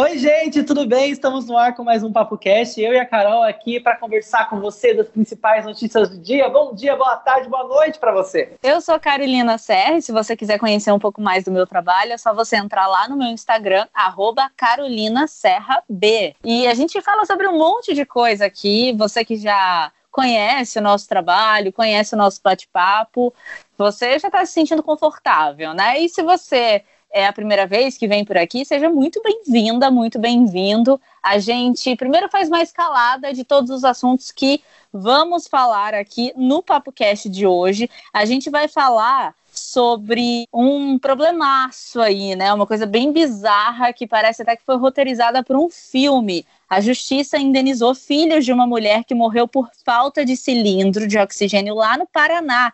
Oi, gente, tudo bem? Estamos no ar com mais um Papo Cast. Eu e a Carol aqui para conversar com você das principais notícias do dia. Bom dia, boa tarde, boa noite para você. Eu sou Carolina Serra. Se você quiser conhecer um pouco mais do meu trabalho, é só você entrar lá no meu Instagram, @carolina_serra_b. E a gente fala sobre um monte de coisa aqui. Você que já conhece o nosso trabalho, conhece o nosso bate-papo, você já está se sentindo confortável, né? E se você é a primeira vez que vem por aqui, seja muito bem-vinda, muito bem-vindo. A gente primeiro faz uma escalada de todos os assuntos que vamos falar aqui no Papo Cast de hoje. A gente vai falar sobre um problemaço aí, né? Uma coisa bem bizarra que parece até que foi roteirizada por um filme. A justiça indenizou filhos de uma mulher que morreu por falta de cilindro de oxigênio lá no Paraná.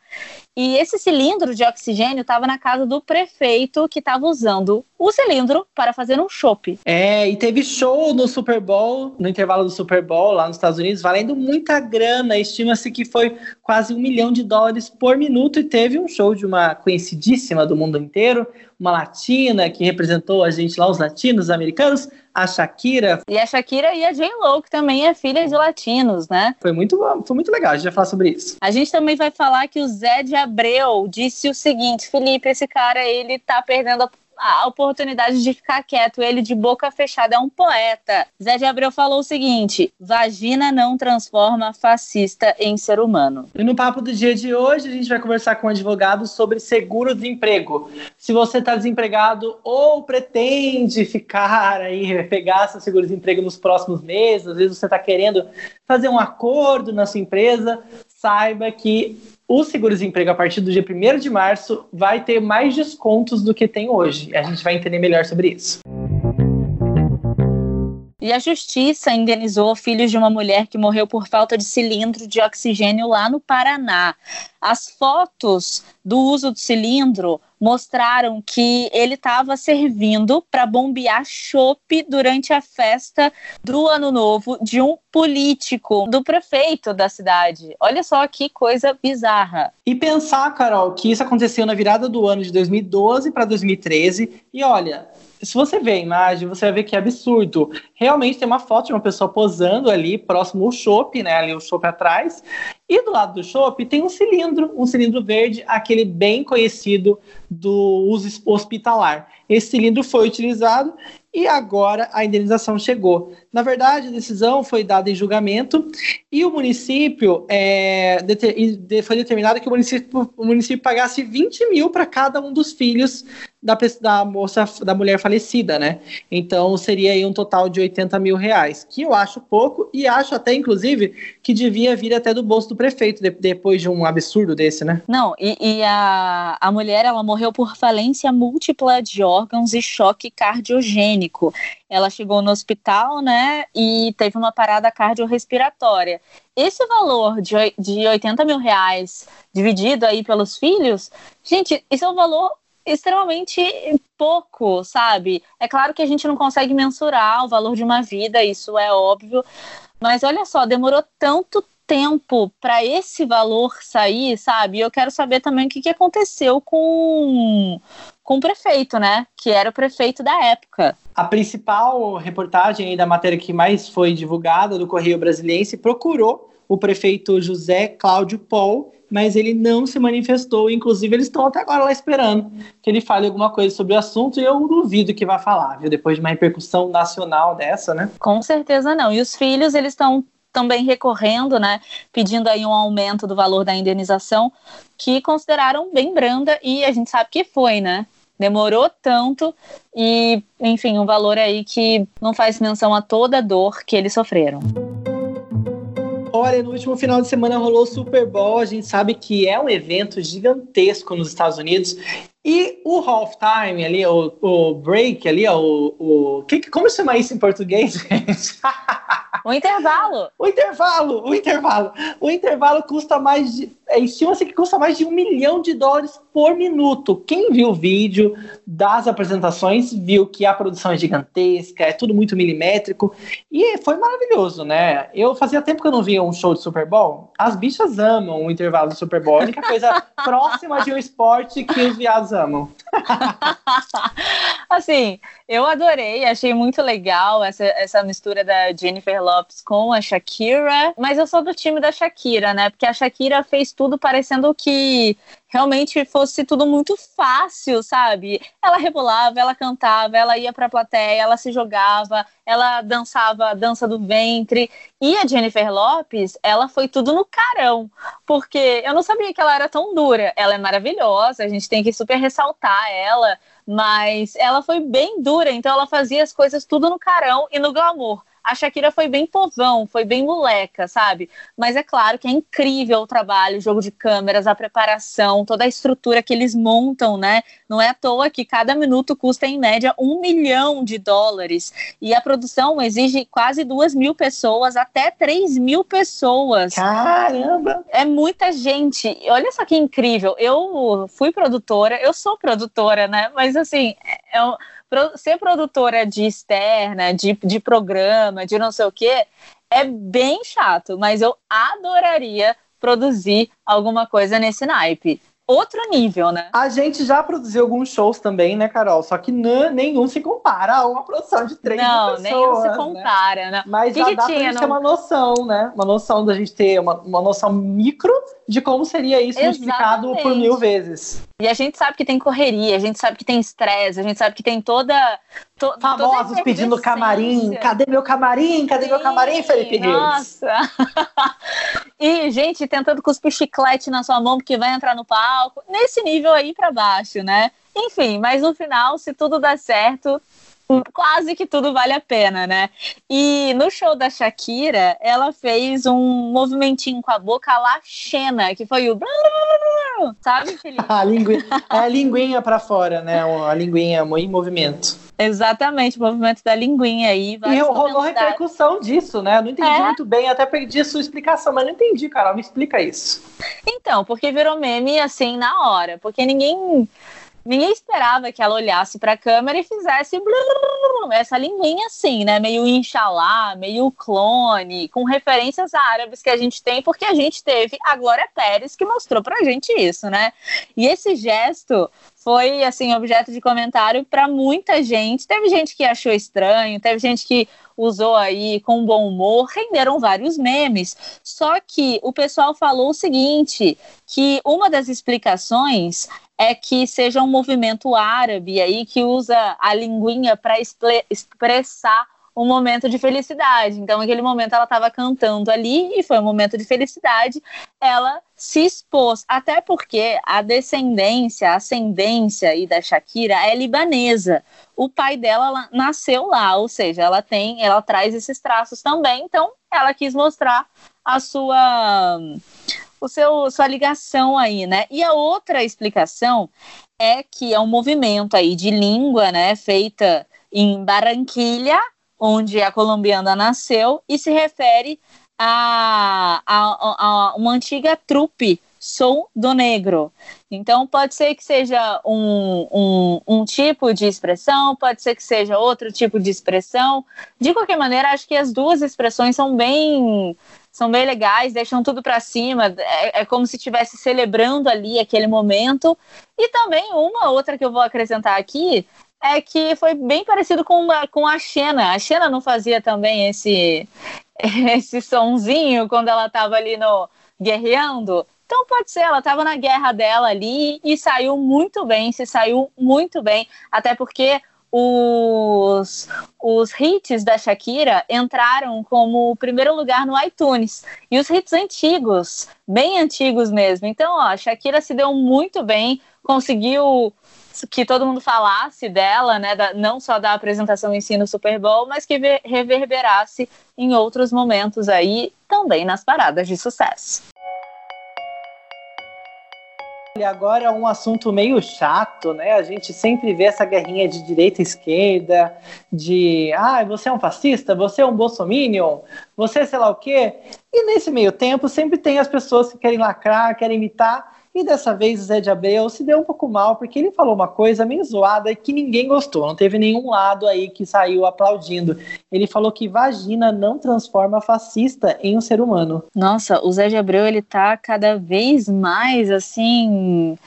E esse cilindro de oxigênio estava na casa do prefeito que estava usando o cilindro para fazer um chopp. É, e teve show no Super Bowl, no intervalo do Super Bowl lá nos Estados Unidos, valendo muita grana. Estima-se que foi quase um milhão de dólares por minuto. E teve um show de uma conhecidíssima do mundo inteiro, uma latina que representou a gente lá, os latinos americanos, a Shakira. E a Shakira e a J-Lo, que também é filha de latinos, né? Foi muito, foi muito legal, a gente vai falar sobre isso. A gente também vai falar que o Zé de Abreu disse o seguinte: Felipe, esse cara, ele tá perdendo a a oportunidade de ficar quieto. Ele de boca fechada é um poeta. Zé de Abreu falou o seguinte: vagina não transforma fascista em ser humano. E no papo do dia de hoje, a gente vai conversar com um advogado sobre seguro-desemprego. Se você está desempregado ou pretende ficar aí, pegar seu seguro-desemprego nos próximos meses, às vezes você está querendo fazer um acordo na sua empresa, saiba que o seguro-desemprego, a partir do dia 1 de março, vai ter mais descontos do que tem hoje. A gente vai entender melhor sobre isso. E a justiça indenizou filhos de uma mulher que morreu por falta de cilindro de oxigênio lá no Paraná. As fotos do uso do cilindro mostraram que ele estava servindo para bombear chope durante a festa do Ano Novo de um político, do prefeito da cidade. Olha só que coisa bizarra. E pensar, Carol, que isso aconteceu na virada do ano de 2012 para 2013. E olha, se você vê a imagem, você vai ver que é absurdo. Realmente tem uma foto de uma pessoa posando ali próximo ao chope, né? Ali o chope atrás. E do lado do chope tem um cilindro, um cilindro verde, aquele bem conhecido do uso hospitalar. Esse cilindro foi utilizado e agora a indenização chegou. Na verdade, a decisão foi dada em julgamento e o município é, foi determinado que o município, o município pagasse 20 mil para cada um dos filhos da, da moça, da mulher falecida, né? Então seria aí um total de 80 mil reais, que eu acho pouco e acho até, inclusive, que devia vir até do bolso do prefeito de, depois de um absurdo desse, né? Não, e, e, a, a mulher ela morreu por falência múltipla de órgãos e choque cardiogênico. Ela chegou no hospital, né, e teve uma parada cardiorrespiratória. Esse valor de, de 80 mil reais dividido aí pelos filhos, gente, isso é um valor extremamente pouco, sabe? É claro que a gente não consegue mensurar o valor de uma vida, isso é óbvio, mas olha só, demorou tanto tempo para esse valor sair, sabe? Eu quero saber também o que, que aconteceu com, com o prefeito, né? Que era o prefeito da época. A principal reportagem da matéria que mais foi divulgada do Correio Brasiliense procurou o prefeito José Cláudio Paul mas ele não se manifestou. Inclusive, eles estão até agora lá esperando que ele fale alguma coisa sobre o assunto, e eu duvido que vai falar, viu? Depois de uma repercussão nacional dessa, né? Com certeza não. E os filhos, eles estão também recorrendo, né, pedindo aí um aumento do valor da indenização, que consideraram bem branda e a gente sabe que foi, né? Demorou tanto e, enfim, um valor aí que não faz menção a toda a dor que eles sofreram. Olha, no último final de semana rolou o Super Bowl. A gente sabe que é um evento gigantesco nos Estados Unidos. E o halftime ali, o, o break ali, o, o que, como chama isso em português, gente? O intervalo. o intervalo, o intervalo. O intervalo custa mais de estima-se que custa mais de um milhão de dólares por minuto. Quem viu o vídeo das apresentações viu que a produção é gigantesca, é tudo muito milimétrico e foi maravilhoso, né? Eu fazia tempo que eu não via um show de Super Bowl. As bichas amam o intervalo do Super Bowl, a única coisa próxima de um esporte que os viados amam. assim, eu adorei, achei muito legal essa, essa mistura da Jennifer Lopes com a Shakira, mas eu sou do time da Shakira, né? Porque a Shakira fez tudo parecendo que realmente fosse tudo muito fácil, sabe? Ela rebolava, ela cantava, ela ia pra plateia, ela se jogava, ela dançava a dança do ventre. E a Jennifer Lopes, ela foi tudo no carão, porque eu não sabia que ela era tão dura. Ela é maravilhosa, a gente tem que super ressaltar ela, mas ela foi bem dura, então ela fazia as coisas tudo no carão e no glamour. A Shakira foi bem povão, foi bem moleca, sabe? Mas é claro que é incrível o trabalho, o jogo de câmeras, a preparação, toda a estrutura que eles montam, né? Não é à toa que cada minuto custa, em média, um milhão de dólares. E a produção exige quase duas mil pessoas, até três mil pessoas. Caramba! É muita gente. Olha só que incrível. Eu fui produtora, eu sou produtora, né? Mas assim, é, é ser produtora de externa, de, de programa, de não sei o quê, é bem chato, mas eu adoraria produzir alguma coisa nesse naipe outro nível, né? A gente já produziu alguns shows também, né, Carol? Só que nenhum se compara a uma produção de três não, pessoas. Não, nenhum se né? compara, né? né? Mas que já que dá tinha, pra gente não... ter uma noção, né? Uma noção da gente ter uma, uma noção micro de como seria isso Exatamente. multiplicado por mil vezes. E a gente sabe que tem correria, a gente sabe que tem estresse, a gente sabe que tem toda. To, Famosos toda pedindo camarim. Cadê meu camarim? Cadê Sim, meu camarim, Felipe Reis? Nossa! e gente tentando cuspir chiclete na sua mão porque vai entrar no palco. Nesse nível aí para baixo, né? Enfim, mas no final, se tudo der certo, quase que tudo vale a pena, né? E no show da Shakira, ela fez um movimentinho com a boca lá Xena, que foi o sabe, Felipe? a linguinha, é a linguinha para fora, né? A linguinha em movimento. Exatamente, o movimento da linguinha aí. E rolou repercussão disso, né? Eu não entendi é? muito bem, até perdi a sua explicação, mas não entendi, Carol. Me explica isso. Então, porque virou meme assim na hora, porque ninguém ninguém esperava que ela olhasse para a câmera e fizesse essa linguinha assim, né? Meio Inxalá, meio clone, com referências árabes que a gente tem, porque a gente teve a Glória Pérez que mostrou pra gente isso, né? E esse gesto foi assim objeto de comentário para muita gente. Teve gente que achou estranho, teve gente que usou aí com bom humor, renderam vários memes. Só que o pessoal falou o seguinte, que uma das explicações é que seja um movimento árabe aí que usa a linguinha para expressar um momento de felicidade. Então, naquele momento, ela estava cantando ali e foi um momento de felicidade. Ela se expôs, até porque a descendência, a ascendência aí da Shakira é libanesa. O pai dela nasceu lá, ou seja, ela tem, ela traz esses traços também. Então, ela quis mostrar a sua o seu sua ligação aí, né? E a outra explicação é que é um movimento aí de língua, né, feita em Barranquilha, onde a colombiana nasceu, e se refere a, a, a uma antiga trupe Sou do Negro. Então, pode ser que seja um, um, um, tipo de expressão, pode ser que seja outro tipo de expressão. De qualquer maneira, acho que as duas expressões são bem são bem legais, deixam tudo para cima, é, é, como se estivesse celebrando ali aquele momento. E também uma outra que eu vou acrescentar aqui é que foi bem parecido com com a Xena. A Xena não fazia também esse, esse sonzinho quando ela estava ali no guerreando? Então pode ser, ela estava na guerra dela ali e saiu muito bem, se saiu muito bem, até porque os, os hits da Shakira entraram como primeiro lugar no iTunes. E os hits antigos, bem antigos mesmo. Então, ó, a Shakira se deu muito bem, conseguiu que todo mundo falasse dela, né, da, não só da apresentação em si no Super Bowl, mas que reverberasse em outros momentos aí, também nas paradas de sucesso. E agora é um assunto meio chato, né? A gente sempre vê essa guerrinha de direita e esquerda, de ah, você é um fascista, você é um bolsominion, você é sei lá o quê. E nesse meio tempo sempre tem as pessoas que querem lacrar, querem imitar. E dessa vez o Zé de Abreu se deu um pouco mal, porque ele falou uma coisa meio zoada e que ninguém gostou. Não teve nenhum lado aí que saiu aplaudindo. Ele falou que vagina não transforma fascista em um ser humano. Nossa, o Zé de Abreu, ele tá cada vez mais, assim...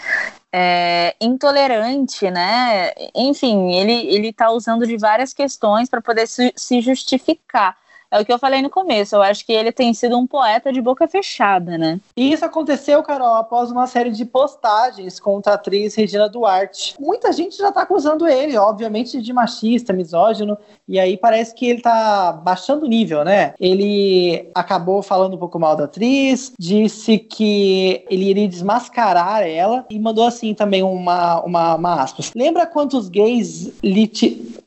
É, intolerante, né? Enfim, ele, ele tá usando de várias questões para poder se, se justificar. É o que eu falei no começo, eu acho que ele tem sido um poeta de boca fechada, né? E isso aconteceu, Carol, após uma série de postagens contra a atriz Regina Duarte. Muita gente já tá acusando ele, obviamente, de machista, misógino, e aí parece que ele tá baixando o nível, né? Ele acabou falando um pouco mal da atriz, disse que ele iria desmascarar ela e mandou assim também uma, uma, uma aspas. Lembra quantos gays lhe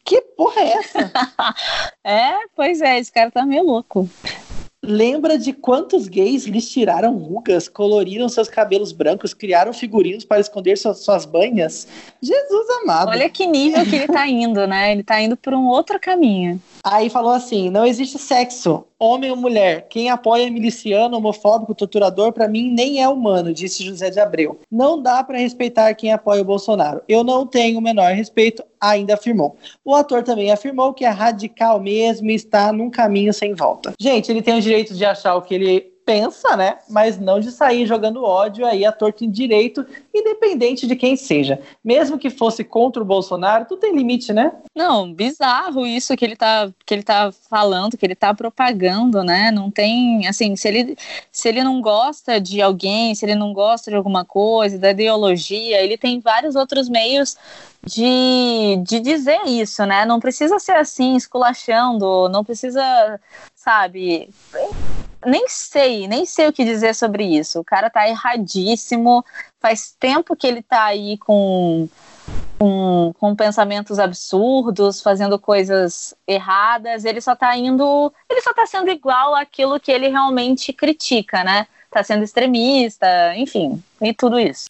que porra é essa? é, pois é, esse cara tá meio louco. Lembra de quantos gays lhes tiraram rugas, coloriram seus cabelos brancos, criaram figurinos para esconder suas, suas banhas? Jesus amado. Olha que nível que ele tá indo, né? Ele tá indo por um outro caminho. Aí falou assim: não existe sexo, homem ou mulher. Quem apoia miliciano, homofóbico, torturador, para mim nem é humano, disse José de Abreu. Não dá para respeitar quem apoia o Bolsonaro. Eu não tenho o menor respeito, ainda afirmou. O ator também afirmou que é radical mesmo e está num caminho sem volta. Gente, ele tem o direito de achar o que ele pensa, né? Mas não de sair jogando ódio aí a torto em direito, independente de quem seja. Mesmo que fosse contra o Bolsonaro, tudo tem limite, né? Não, bizarro isso que ele tá, que ele tá falando, que ele tá propagando, né? Não tem, assim, se ele, se ele não gosta de alguém, se ele não gosta de alguma coisa, da ideologia, ele tem vários outros meios de, de dizer isso, né? Não precisa ser assim, esculachando, não precisa, sabe? Nem sei, nem sei o que dizer sobre isso. O cara tá erradíssimo. Faz tempo que ele tá aí com, com, com pensamentos absurdos, fazendo coisas erradas. Ele só tá indo. Ele só tá sendo igual àquilo que ele realmente critica, né? Tá sendo extremista, enfim, e tudo isso.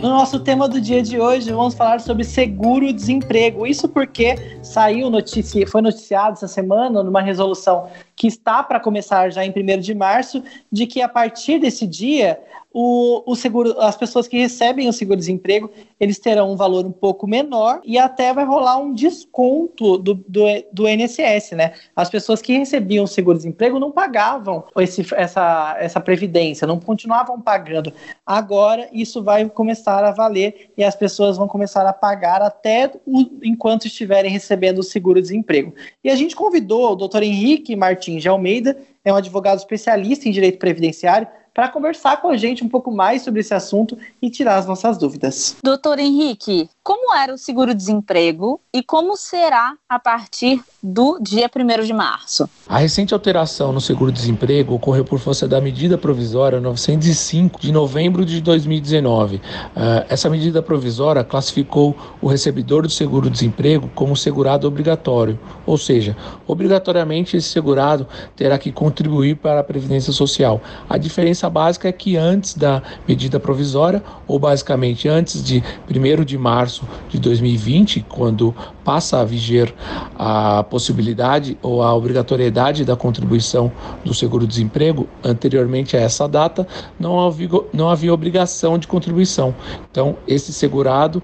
No nosso tema do dia de hoje, vamos falar sobre seguro-desemprego. Isso porque saiu notícia, foi noticiado essa semana numa resolução que está para começar já em 1 de março, de que a partir desse dia o, o seguro, as pessoas que recebem o seguro-desemprego, eles terão um valor um pouco menor e até vai rolar um desconto do, do, do INSS, né? As pessoas que recebiam o seguro-desemprego não pagavam esse, essa, essa previdência, não continuavam pagando. Agora isso vai começar a valer e as pessoas vão começar a pagar até o, enquanto estiverem recebendo o seguro-desemprego. E a gente convidou o doutor Henrique Martins de Almeida, é um advogado especialista em direito previdenciário, para conversar com a gente um pouco mais sobre esse assunto e tirar as nossas dúvidas. Doutor Henrique, como era o seguro-desemprego e como será a partir do dia 1 de março? A recente alteração no seguro-desemprego ocorreu por força da medida provisória 905 de novembro de 2019. Uh, ah, essa medida provisória classificou o recebedor do seguro-desemprego como segurado obrigatório, ou seja, obrigatoriamente esse segurado terá que contribuir para a Previdência Social. A diferença básica é que antes da medida provisória, ou basicamente antes de 1 de março de 2020, quando passa a viger a possibilidade ou a obrigatoriedade da contribuição do seguro-desemprego, anteriormente a essa data, não havia, não havia obrigação de contribuição. Então, esse segurado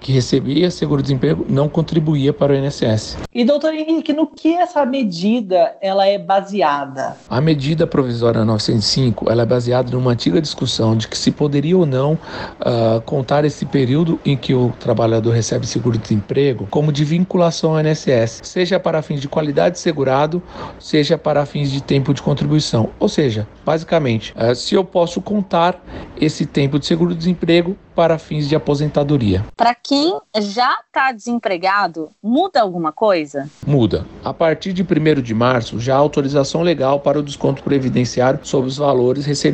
que recebia seguro-desemprego não contribuía para o INSS. E, doutor Henrique, no que essa medida ela é baseada? A medida provisória 905 ela é baseada numa antiga discussão de que se poderia ou não uh, contar esse período em que o trabalhador recebe seguro-desemprego como de vinculação ao INSS, seja para fins de qualidade de segurado, seja para fins de tempo de contribuição. Ou seja, basicamente, uh, se eu posso contar esse tempo de seguro-desemprego para fins de aposentadoria. Para quem já está desempregado, muda alguma coisa? Muda. A partir de 1 de março, já há autorização legal para o desconto previdenciário sobre os valores recebidos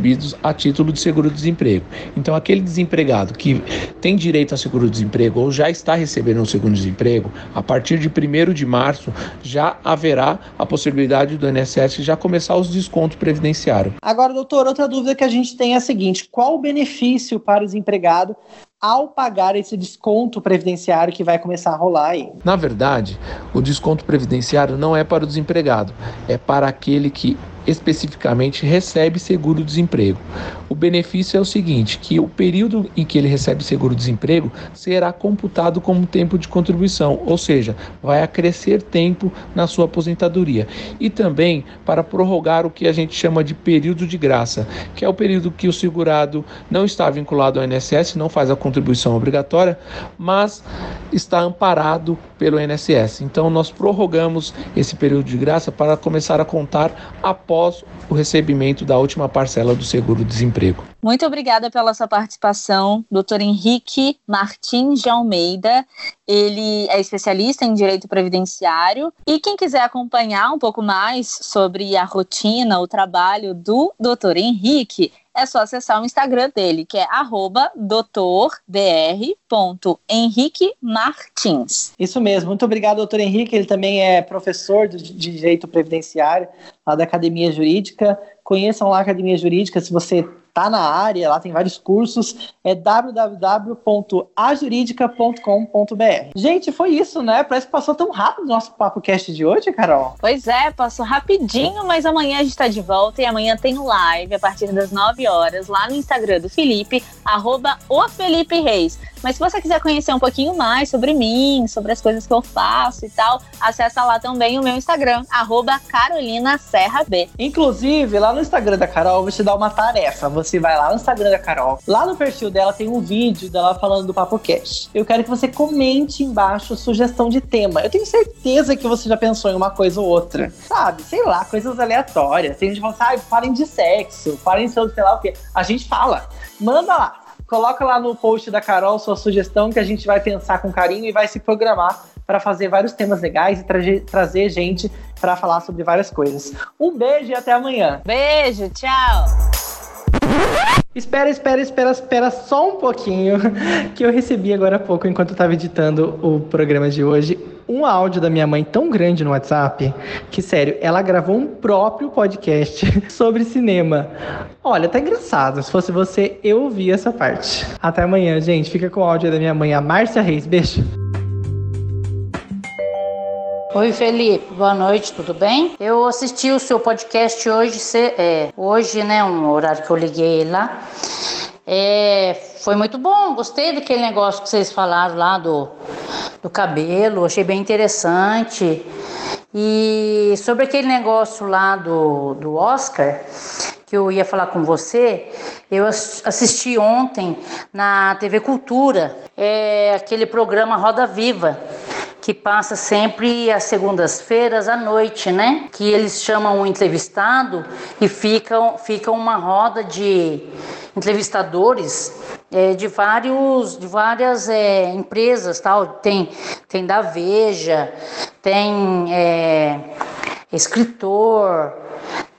a título de seguro-desemprego. Então, aquele desempregado que tem direito a seguro-desemprego ou já está recebendo um seguro-desemprego, a partir de 1 de março já haverá a possibilidade do INSS já começar os descontos previdenciários. Agora, doutor, outra dúvida que a gente tem é a seguinte: qual o benefício para o desempregado ao pagar esse desconto previdenciário que vai começar a rolar aí? Na verdade, o desconto previdenciário não é para o desempregado, é para aquele que especificamente recebe seguro-desemprego. O benefício é o seguinte, que o período em que ele recebe seguro-desemprego será computado como tempo de contribuição, ou seja, vai acrescer tempo na sua aposentadoria. E também para prorrogar o que a gente chama de período de graça, que é o período que o segurado não está vinculado ao INSS, não faz a contribuição obrigatória, mas está amparado pelo INSS. Então nós prorrogamos esse período de graça para começar a contar após o recebimento da última parcela do seguro-desemprego. Muito obrigada pela sua participação, doutor Henrique Martins de Almeida. Ele é especialista em direito previdenciário. E quem quiser acompanhar um pouco mais sobre a rotina, o trabalho do doutor Henrique, é só acessar o Instagram dele, que é doutordr.henriquemartins. Isso mesmo. Muito obrigado, doutor Henrique. Ele também é professor de Direito Previdenciário lá da Academia Jurídica. Conheçam lá a Academia Jurídica se você tá na área, lá tem vários cursos, é www.ajuridica.com.br. Gente, foi isso, né? Parece que passou tão rápido o nosso papo cast de hoje, Carol. Pois é, passou rapidinho, mas amanhã a gente tá de volta e amanhã tem live a partir das 9 horas lá no Instagram do Felipe, arroba o Felipe Reis. Mas se você quiser conhecer um pouquinho mais sobre mim, sobre as coisas que eu faço e tal, acessa lá também o meu Instagram, arroba Carolina Serra B. Inclusive, lá no Instagram da Carol, eu vou te dar uma tarefa. Você vai lá no Instagram da Carol, lá no perfil dela tem um vídeo dela falando do Papo Cash. Eu quero que você comente embaixo sugestão de tema. Eu tenho certeza que você já pensou em uma coisa ou outra. Sabe? Sei lá, coisas aleatórias. Tem gente que fala, ah, falem de sexo, falem sobre sei lá o quê. A gente fala. Manda lá. Coloca lá no post da Carol sua sugestão que a gente vai pensar com carinho e vai se programar para fazer vários temas legais e tra trazer gente para falar sobre várias coisas. Um beijo e até amanhã. Beijo, tchau. Espera, espera, espera, espera só um pouquinho, que eu recebi agora há pouco, enquanto eu estava editando o programa de hoje, um áudio da minha mãe tão grande no WhatsApp que, sério, ela gravou um próprio podcast sobre cinema. Olha, tá engraçado. Se fosse você, eu ouvi essa parte. Até amanhã, gente. Fica com o áudio da minha mãe, a Márcia Reis. Beijo. Oi, Felipe. Boa noite, tudo bem? Eu assisti o seu podcast hoje, é, hoje, né, um horário que eu liguei lá. É, foi muito bom, gostei daquele negócio que vocês falaram lá do, do cabelo, achei bem interessante. E sobre aquele negócio lá do, do Oscar, que eu ia falar com você, eu assisti ontem na TV Cultura, é aquele programa Roda Viva que passa sempre às segundas-feiras à noite, né? Que eles chamam um entrevistado e fica, fica uma roda de entrevistadores é, de vários de várias é, empresas tal tem tem da Veja tem é, escritor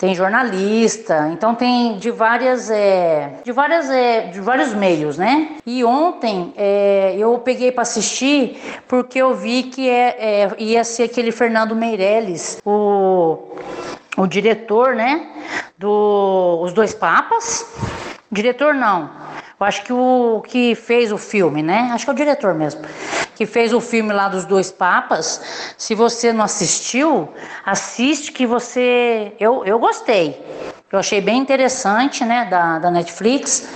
tem jornalista, então tem de várias, é, de várias, é, de vários meios, né? E ontem é, eu peguei para assistir porque eu vi que é, é, ia ser aquele Fernando Meirelles, o, o diretor, né? Do Os Dois Papas. Diretor não, eu acho que o que fez o filme, né? Acho que é o diretor mesmo que fez o filme lá dos dois papas. Se você não assistiu, assiste que você. Eu, eu gostei. Eu achei bem interessante, né? Da, da Netflix.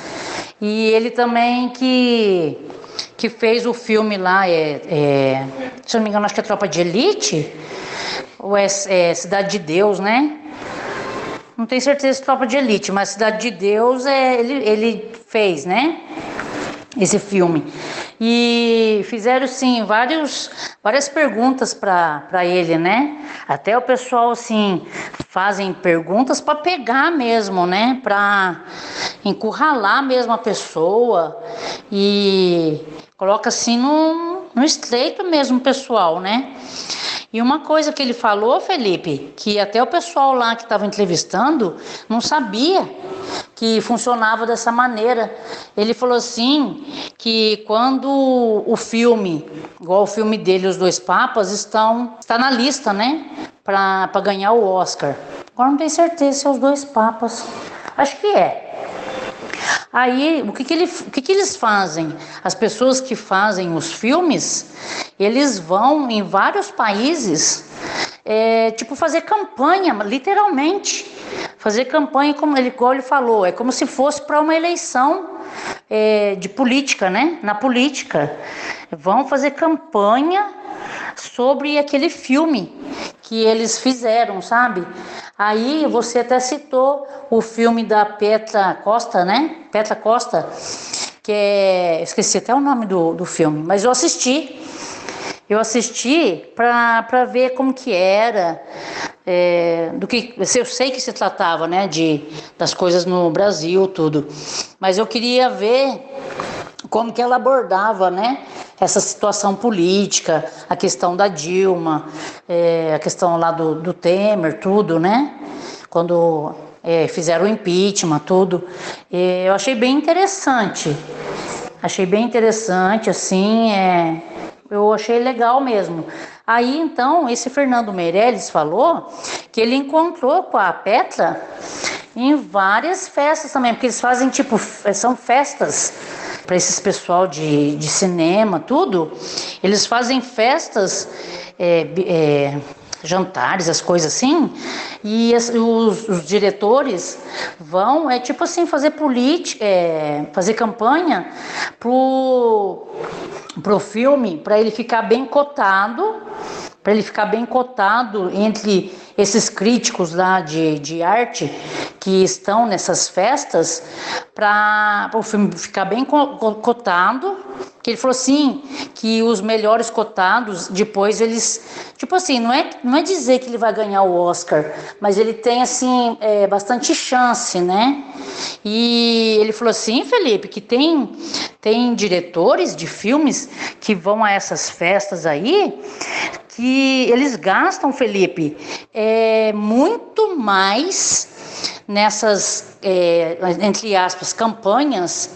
E ele também que, que fez o filme lá, é, é, se eu não me engano, acho que é Tropa de Elite, ou é, é Cidade de Deus, né? Não tenho certeza se Tropa de Elite, mas Cidade de Deus é, ele, ele fez, né? Esse filme. E fizeram sim vários, várias perguntas para ele, né? Até o pessoal assim fazem perguntas para pegar mesmo, né? Para encurralar mesmo a pessoa e coloca assim no, no estreito mesmo pessoal, né? E uma coisa que ele falou, Felipe, que até o pessoal lá que estava entrevistando não sabia que funcionava dessa maneira. Ele falou assim que quando o filme, igual o filme dele, Os Dois Papas, estão está na lista, né, para ganhar o Oscar. Agora não tenho certeza se é Os Dois Papas. Acho que é. Aí, o que, que, ele, o que, que eles fazem? As pessoas que fazem os filmes, eles vão em vários países, é, tipo, fazer campanha, literalmente. Fazer campanha, como ele, igual ele falou, é como se fosse para uma eleição é, de política, né? Na política. Vão fazer campanha sobre aquele filme que eles fizeram, sabe? Aí você até citou o filme da Petra Costa, né? Petra Costa, que é. Esqueci até o nome do, do filme, mas eu assisti. Eu assisti para ver como que era, é, do que eu sei que se tratava, né, de das coisas no Brasil, tudo, mas eu queria ver como que ela abordava, né, essa situação política, a questão da Dilma, é, a questão lá do, do Temer, tudo, né? Quando é, fizeram o impeachment, tudo. Eu achei bem interessante. Achei bem interessante, assim, é, eu achei legal mesmo. Aí então, esse Fernando Meirelles falou que ele encontrou com a Petra em várias festas também, porque eles fazem tipo, são festas para esses pessoal de, de cinema, tudo, eles fazem festas, é, é, jantares, as coisas assim, e as, os, os, diretores vão, é tipo assim, fazer política, é, fazer campanha pro, pro filme, para ele ficar bem cotado, para ele ficar bem cotado entre esses críticos lá de, de arte que estão nessas festas para o filme ficar bem cotado. Que ele falou assim que os melhores cotados depois eles tipo assim não é não é dizer que ele vai ganhar o Oscar, mas ele tem assim é, bastante chance, né? E ele falou assim, Felipe, que tem tem diretores de filmes que vão a essas festas aí que eles gastam, Felipe, é, muito mais nessas, é, entre aspas, campanhas,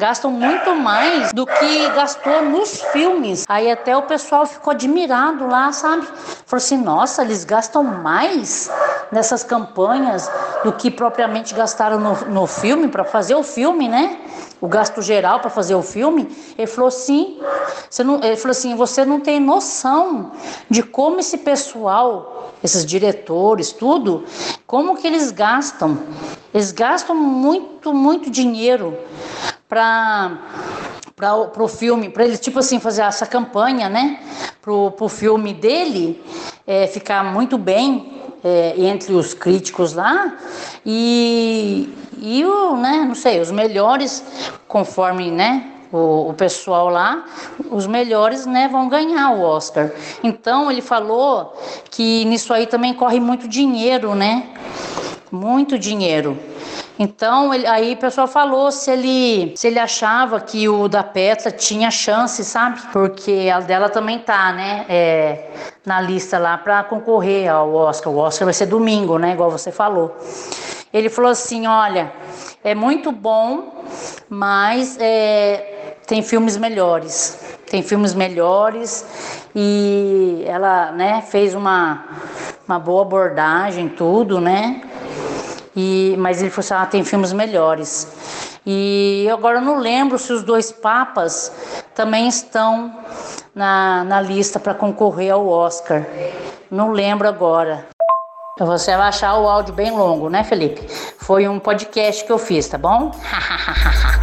gastam muito mais do que gastou nos filmes. Aí até o pessoal ficou admirado lá, sabe? Falou assim: nossa, eles gastam mais nessas campanhas do que propriamente gastaram no, no filme, para fazer o filme, né? O gasto geral para fazer o filme. Ele falou sim. Você não, ele falou assim: você não tem noção de como esse pessoal, esses diretores, tudo, como que eles gastam. Eles gastam muito, muito dinheiro para para o filme, para ele tipo assim fazer essa campanha, né, para o filme dele é, ficar muito bem é, entre os críticos lá e, e o, né, não sei, os melhores conforme, né, o, o, pessoal lá, os melhores né, vão ganhar o Oscar. Então ele falou que nisso aí também corre muito dinheiro, né? Muito dinheiro. Então ele, aí o pessoal falou se ele, se ele achava que o da Petra tinha chance, sabe? Porque a dela também tá, né? É, na lista lá para concorrer ao Oscar. O Oscar vai ser domingo, né? Igual você falou. Ele falou assim: olha, é muito bom, mas é, tem filmes melhores. Tem filmes melhores e ela, né, fez uma, uma boa abordagem, tudo, né? E, mas ele falou assim, ah, tem filmes melhores. E agora não lembro se os dois papas também estão na, na lista para concorrer ao Oscar. Não lembro agora. Você vai achar o áudio bem longo, né, Felipe? Foi um podcast que eu fiz, tá bom?